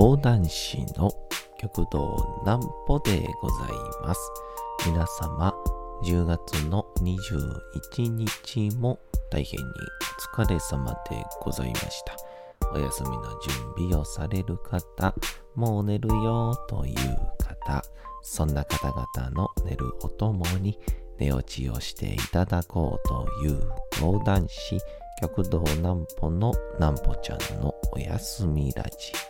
講談師の極道南歩でございます。皆様、10月の21日も大変にお疲れ様でございました。お休みの準備をされる方、もう寝るよという方、そんな方々の寝るおともに寝落ちをしていただこうという講談師、極道南歩の南歩ちゃんのおやすみラジオ。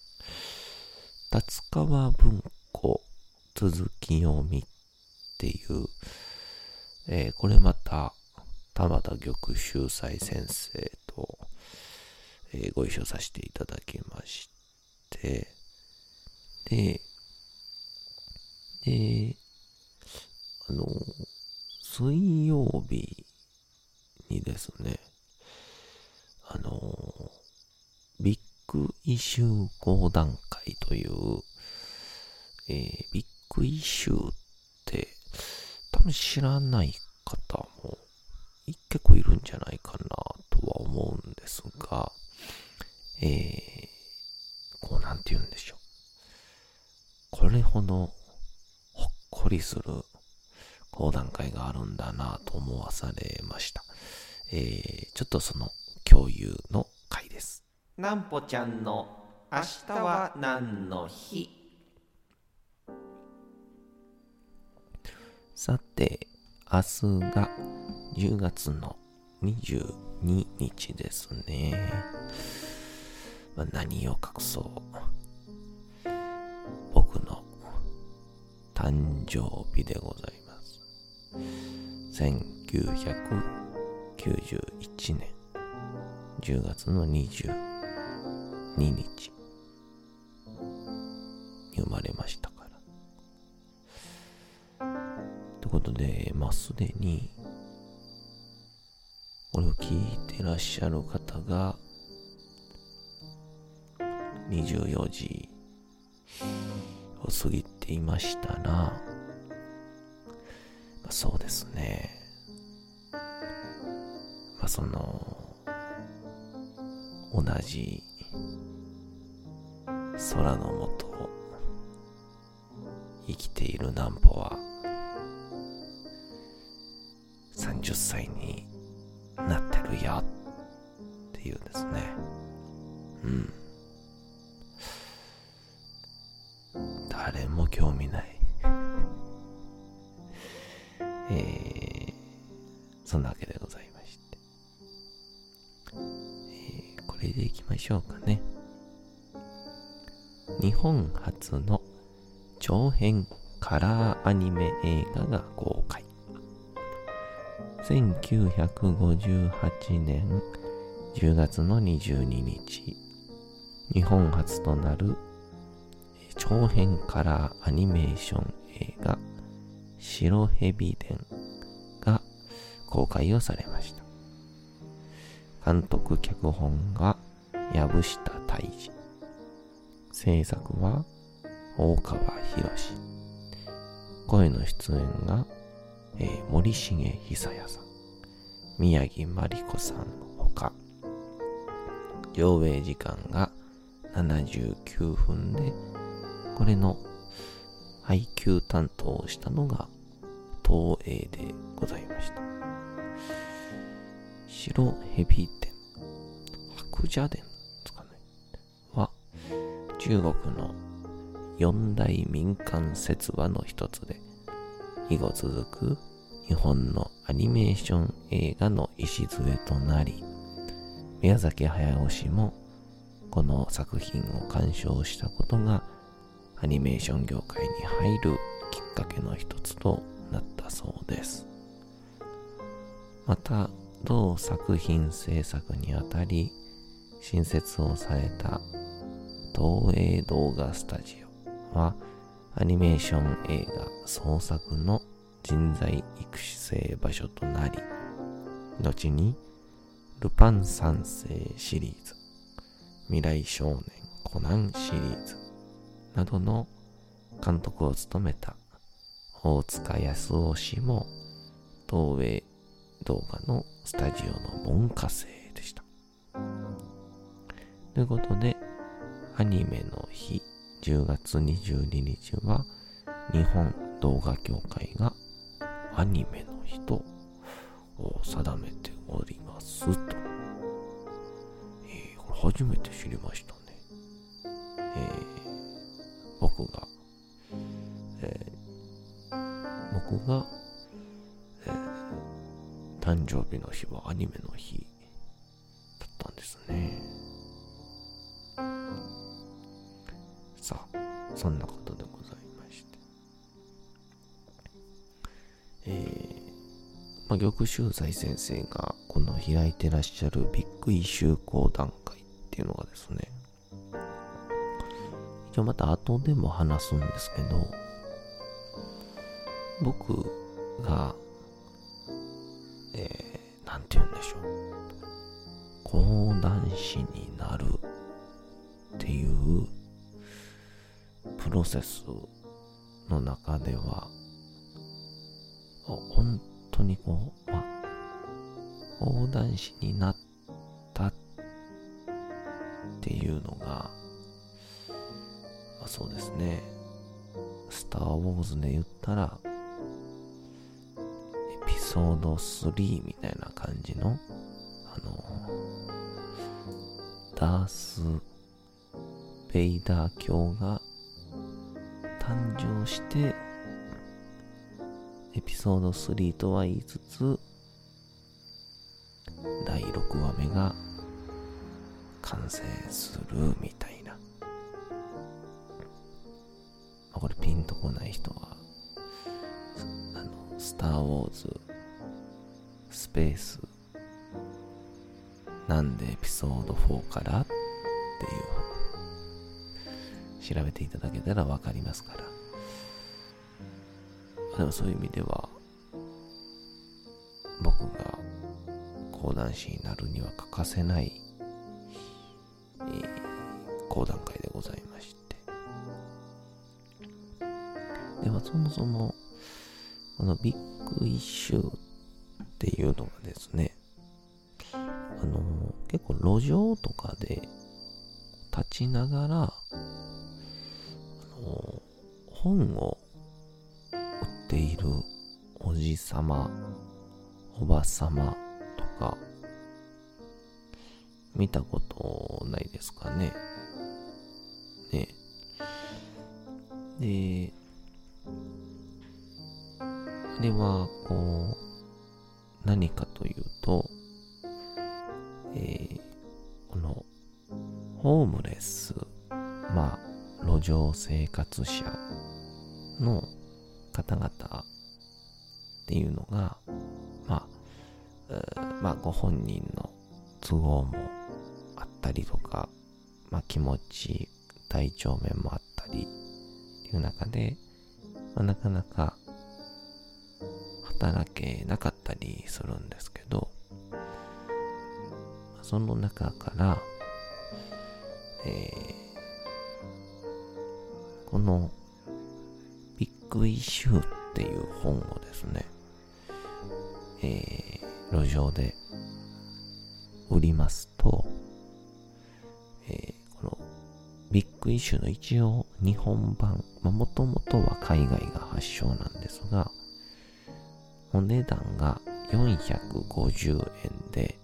川文庫続き読みっていう、えー、これまた玉田玉秀斎先生と、えー、ご一緒させていただきまして、で、で、あの、水曜日にですね、あの、ビッグイシュー講談会という、えー、ビッグイシューって多分知らない方も結構いるんじゃないかなとは思うんですが、えー、こうなんて言うんでしょう。これほどほっこりする講談会があるんだなと思わされました。えー、ちょっとその共有の回です。なんぽちゃんの明日は何の日？さて、明日が10月の22日ですね。まあ、何を隠そう。僕の誕生日でございます。1991年10月の22日に生まれましたかことで、まあ、すでに、これを聞いてらっしゃる方が、24時を過ぎていましたら、まあ、そうですね。まあ、その、同じ空の下を生きている南歩は30歳になってるよっていうんですね。うん。誰も興味ない。えー、そんなわけでございまして。えー、これでいきましょうかね。日本初の長編カラーアニメ映画が公開。1958年10月の22日、日本初となる長編カラーアニメーション映画白蛇伝が公開をされました。監督脚本が藪下大治。制作は大川博。声の出演が、えー、森重久彌さん、宮城真理子さんのほか、上映時間が79分で、これの配給担当をしたのが東映でございました。白蛇伝、白蛇伝ですかね、は中国の四大民間説話の一つで、以後続く日本のアニメーション映画の礎となり、宮崎駿氏もこの作品を鑑賞したことがアニメーション業界に入るきっかけの一つとなったそうです。また、同作品制作にあたり、新設をされた東映動画スタジオは、アニメーション映画創作の人材育成場所となり、後にルパン三世シリーズ、未来少年コナンシリーズなどの監督を務めた大塚康夫氏も東映動画のスタジオの門下生でした。ということで、アニメの日10月22日は日本動画協会がアニメの日と定めておりますと。えー、これ初めて知りましたね。えー、僕が、えー、僕が、えー、誕生日の日はアニメの日だったんですね。そんなことでございまして。えー、まあ、玉秀財先生がこの開いてらっしゃるビッグイシュー講談会っていうのがですね、一応また後でも話すんですけど、僕が、えー、なんて言うんでしょう。講談師になるプロセスの中では、本当にこう、まあ、講談師になったっていうのが、まあ、そうですね、スター・ウォーズで言ったら、エピソード3みたいな感じの、あの、ダース・ベイダー教が誕生して、エピソード3とは言いつつ、第6話目が完成するみたいな。まあ、これピンとこない人は、あの、スター・ウォーズ、スペース、なんでエピソード4からっ調べていただけたらわかりますから。でもそういう意味では、僕が講談師になるには欠かせない、えー、講談会でございまして。では、そもそも、このビッグイシューっていうのがですね、あのー、結構路上とかで立ちながら、本を売っているおじさま、おばさまとか、見たことないですかね。ね。で、あれは、こう、何かというと、えー、この、ホームレス、まあ、路上生活者の方々っていうのが、まあ、まあ、ご本人の都合もあったりとか、まあ、気持ち、体調面もあったりっていう中で、まあ、なかなか働けなかったりするんですけど、その中から、えー、このビッグイシューっていう本をですね、えー、路上で売りますと、えー、このビッグイシューの一応日本版、もともとは海外が発祥なんですが、お値段が450円で、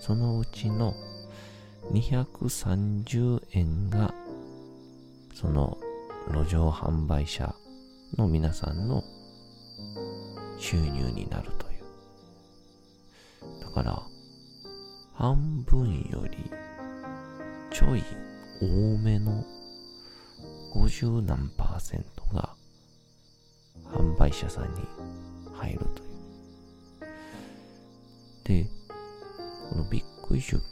そのうちの230円が、その路上販売者の皆さんの収入になるという。だから、半分よりちょい多めの50何パーセントが販売者さんに入るという。で、このビッグイシュ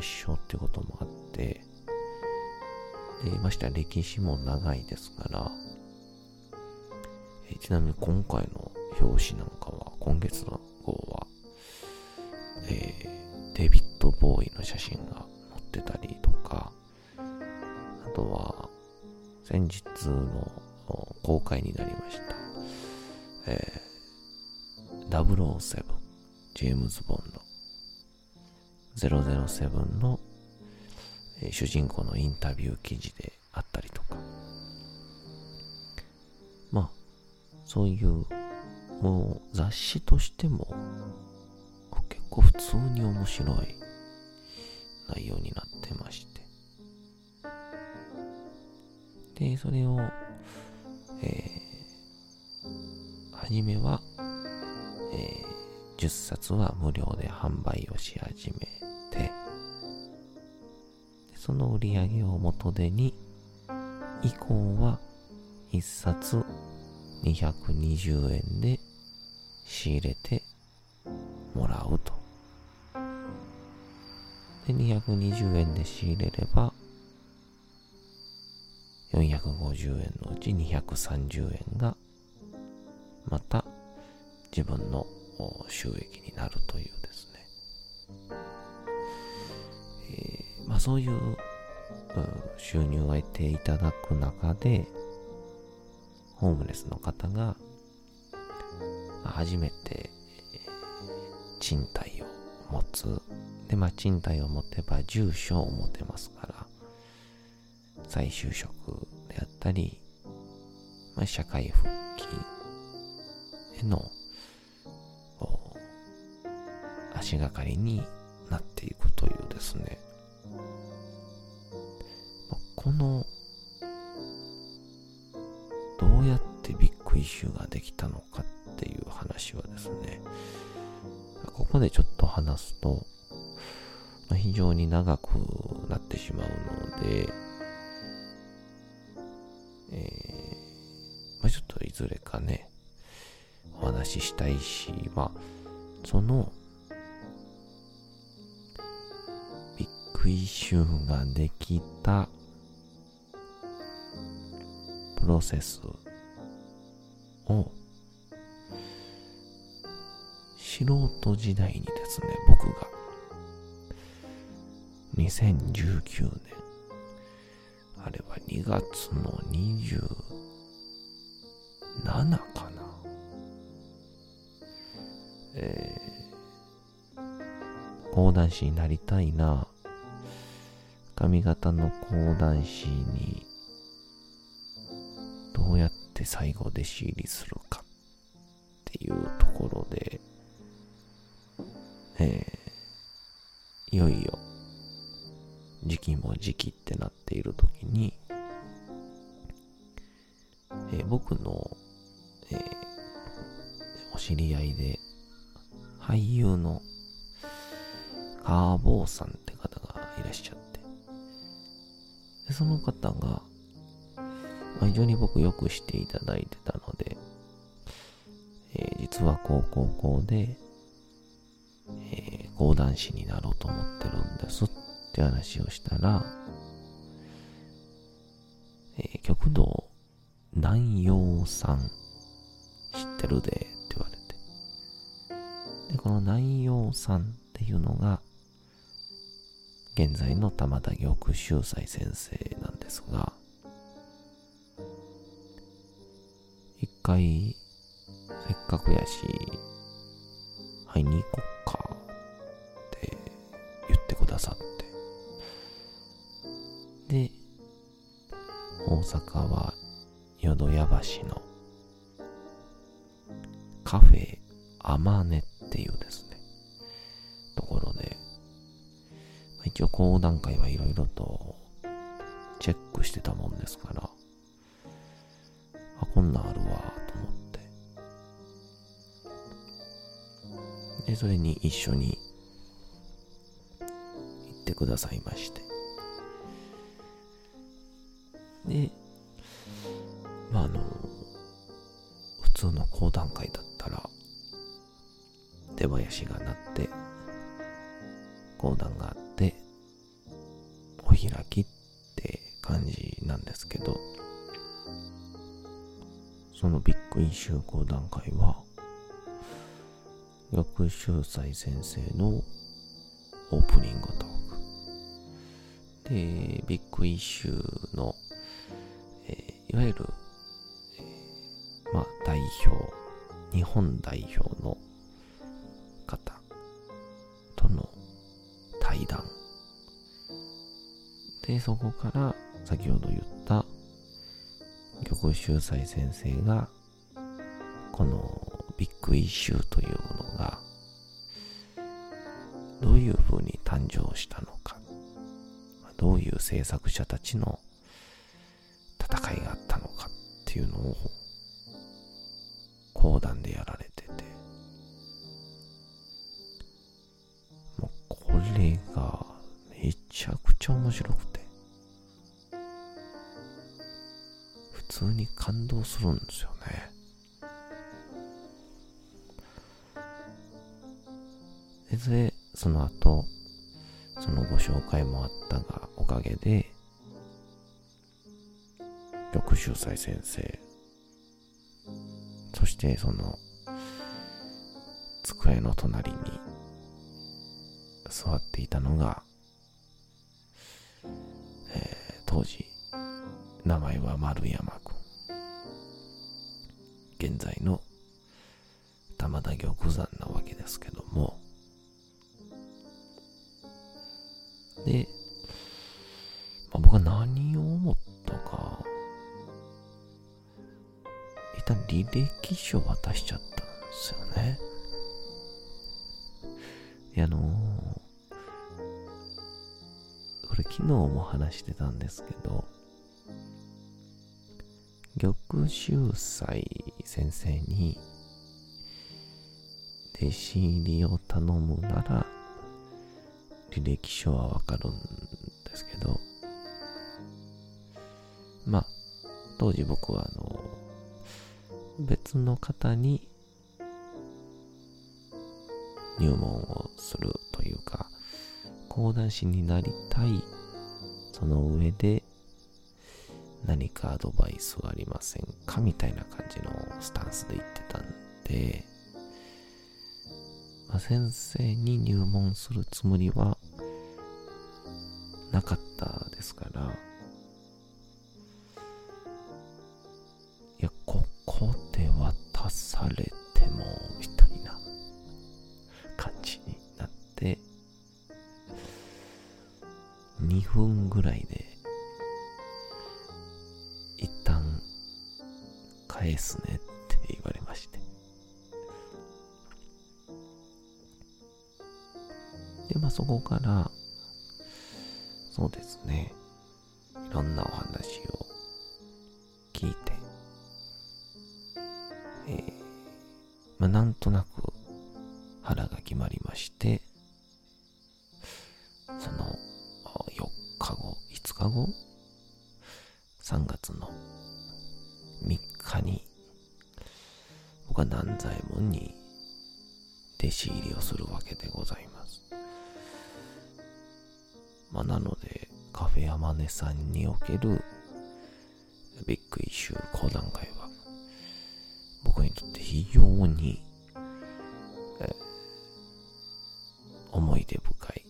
海外発祥ってこともあって、で、ましては歴史も長いですから、えちなみに今回の表紙なんかは、今月の号は、えー、デビッド・ボーイの写真が載ってたりとか、あとは、先日の公開になりました、えー、007、ジェームズ・ボンド、007の、主人公のインタビュー記事であったりとか、まあ、そういうもう雑誌としても結構普通に面白い内容になってまして。で、それを、えー、はじめは、えー、10冊は無料で販売をし始め、その売り上げを元手に、以降は1冊220円で仕入れてもらうと。で、220円で仕入れれば、450円のうち230円が、また自分の収益になるそういう収入を得ていただく中で、ホームレスの方が初めて賃貸を持つ。で、まあ、賃貸を持てば住所を持てますから、再就職であったり、まあ、社会復帰への足がかりになっていくというですね、このどうやってビッグイシューができたのかっていう話はですね、ここでちょっと話すと、非常に長くなってしまうので、えー、まあ、ちょっといずれかね、お話ししたいし、まあ、その、ビッグイシューができたロセスを素人時代にですね、僕が、2019年、あれは2月の27かな。えー、講談師になりたいな。髪型の講談師に、どうやって最後弟子入りするかっていうところで、えー、いよいよ時期も時期ってなっている時に、えー、僕の、えー、お知り合いで俳優のカーボーさんって方がいらっしゃってその方が、常に僕よくしていただいてたので、えー、実は高校校でえー、講談師になろうと思ってるんですって話をしたら、えー、極道南陽さん知ってるでって言われて。で、この南陽さんっていうのが、現在の玉田玉秀斎先生なんですが、回、せっかくやし、会いに行こっかって言ってくださって。で、大阪は淀屋橋のカフェアマネっていうですね、ところで、一応講談会はいろいろとチェックしてたもんですから、あ、こんなんあるわ、と思って。で、それに一緒に行ってくださいまして。で、まあ、あの、普通の講談会だったら、出囃子が鳴っの講談会は、学習祭先生のオープニングトーク。で、ビッグイシューの、えー、いわゆる、えー、まあ、代表、日本代表の方との対談。で、そこから先ほど言った玉秀斎先生がこのビッグイシューというものがどういうふうに誕生したのかどういう制作者たちの戦いがあったのかっていうのをその後、そのご紹介もあったが、おかげで、玉秀斎先生、そしてその、机の隣に座っていたのが、えー、当時、名前は丸山君。現在の玉田玉山なわけですけど。履歴書渡しちゃったんですよね。で、あのー、これ昨日も話してたんですけど、玉秀斎先生に弟子入りを頼むなら履歴書はわかるんですけどまあ当時僕はあの別の方に入門をするというか講談師になりたいその上で何かアドバイスはありませんかみたいな感じのスタンスで言ってたんで、まあ、先生に入門するつもりは返すねって言われまして。で、まあそこから、そうですね、いろんなお話を聞いて、弟子入りをするわけでございます。まあ、なので、カフェ山根さんにおけるビッグイシュー講談会は、僕にとって非常に、思い出深い、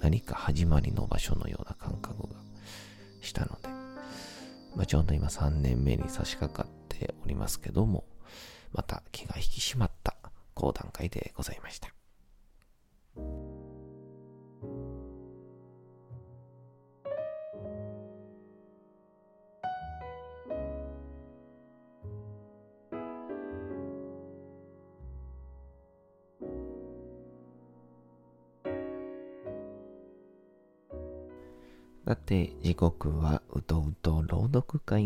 何か始まりの場所のような感覚がしたので、まあ、ちょうど今3年目に差し掛かっておりますけども、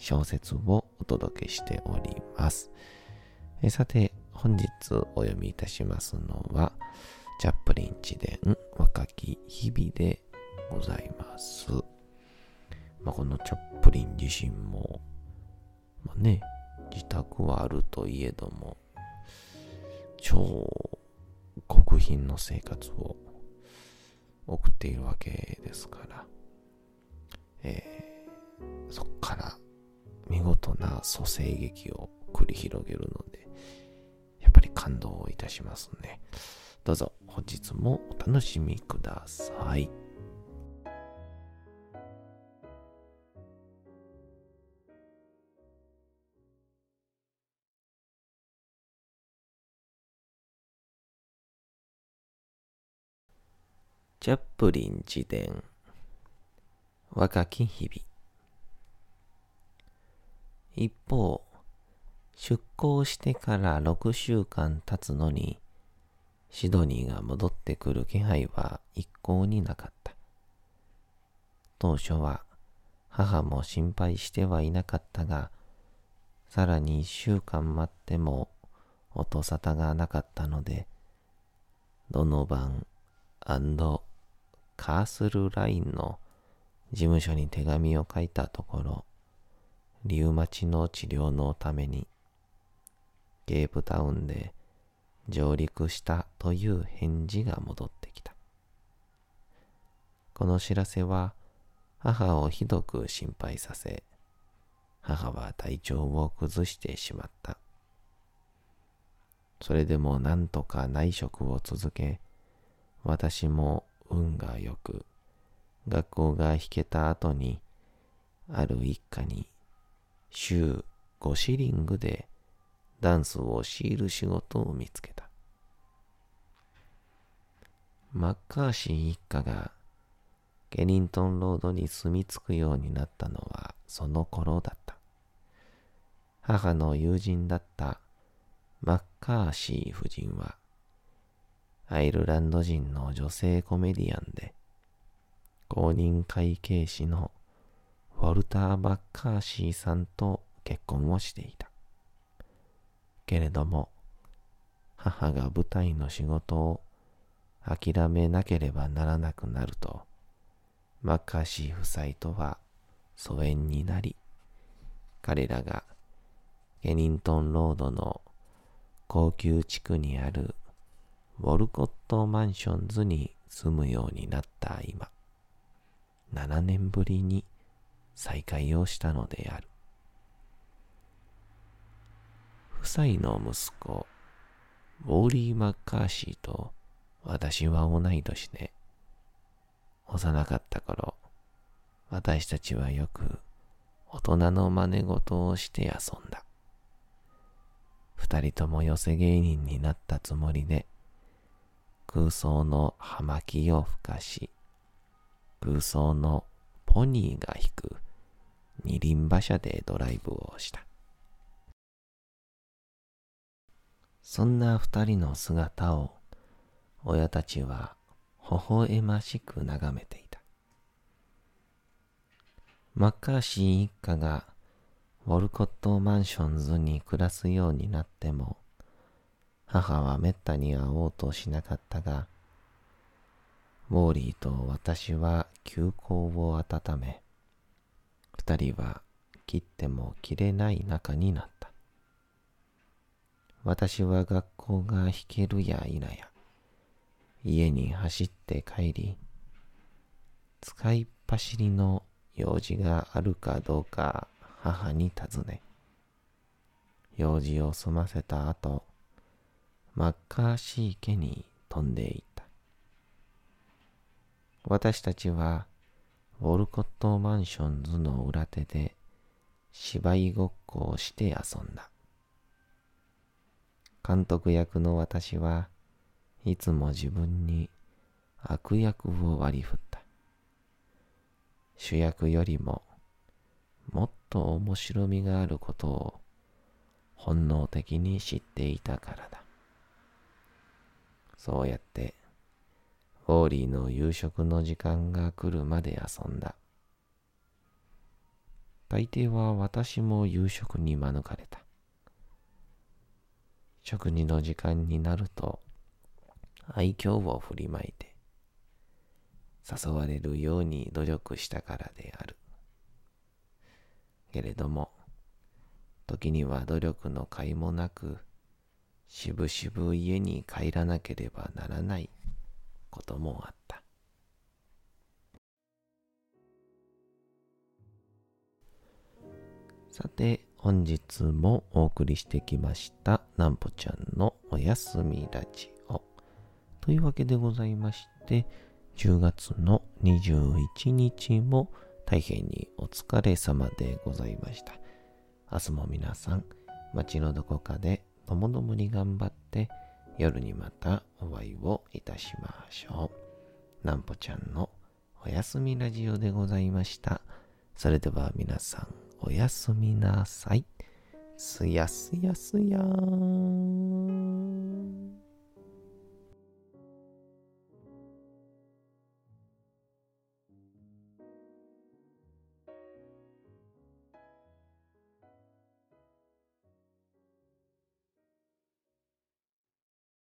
小説をお届けしております。えさて、本日お読みいたしますのは、チャップリン自伝若き日々でございます。まあ、このチャップリン自身も、まあ、ね、自宅はあるといえども、超極貧の生活を送っているわけですから、えー、な蘇生劇を繰り広げるので、やっぱり感動いたしますね。どうぞ本日もお楽しみください。チャップリン自伝若き日々一方出港してから6週間経つのにシドニーが戻ってくる気配は一向になかった。当初は母も心配してはいなかったがさらに一週間待っても音沙汰がなかったのでどの晩カースルラインの事務所に手紙を書いたところ、リウマチの治療のために、ゲープタウンで上陸したという返事が戻ってきた。この知らせは母をひどく心配させ、母は体調を崩してしまった。それでも何とか内職を続け、私も運が良く、学校が引けた後に、ある一家に週5シリングでダンスを強いる仕事を見つけた。マッカーシー一家がケニントンロードに住み着くようになったのはその頃だった。母の友人だったマッカーシー夫人はアイルランド人の女性コメディアンで、公認会計士のウォルター・バッカーシーさんと結婚をしていた。けれども、母が舞台の仕事を諦めなければならなくなると、マッカーシー夫妻とは疎遠になり、彼らがケニントンロードの高級地区にあるウォルコットマンションズに住むようになった今、7年ぶりに再会をしたのである。夫妻の息子、ウォーリー・マッカーシーと私は同い年で、幼かった頃、私たちはよく大人の真似事をして遊んだ。二人とも寄せ芸人になったつもりで、空想の葉巻を吹かし、空想のポニーが引く二輪馬車でドライブをした。そんな二人の姿を親たちは微笑ましく眺めていた。マッカーシー一家がウォルコットマンションズに暮らすようになっても、母はめったに会おうとしなかったが、ウォーリーと私は休校を温め、二人は切っても切れない仲になった。私は学校が引けるや否や、家に走って帰り、使い走りの用事があるかどうか母に尋ね、用事を済ませた後、マッカーシー家に飛んでいった。私たちは、ウォルコットマンションズの裏手で芝居ごっこをして遊んだ。監督役の私はいつも自分に悪役を割り振った。主役よりももっと面白みがあることを本能的に知っていたからだ。そうやってウォーリーの夕食の時間が来るまで遊んだ。大抵は私も夕食に免れた。食事の時間になると愛嬌を振りまいて誘われるように努力したからである。けれども、時には努力の甲斐もなく、しぶしぶ家に帰らなければならないこともあった。さて、本日もお送りしてきました、なんぽちゃんのおやすみラジオ。というわけでございまして、10月の21日も大変にお疲れ様でございました。明日も皆さん、街のどこかでともどもに頑張って夜にまたお会いをいたしましょう。なんぽちゃんのおやすみラジオでございました。それでは皆さんおやすみなさい。すやすやすやーん。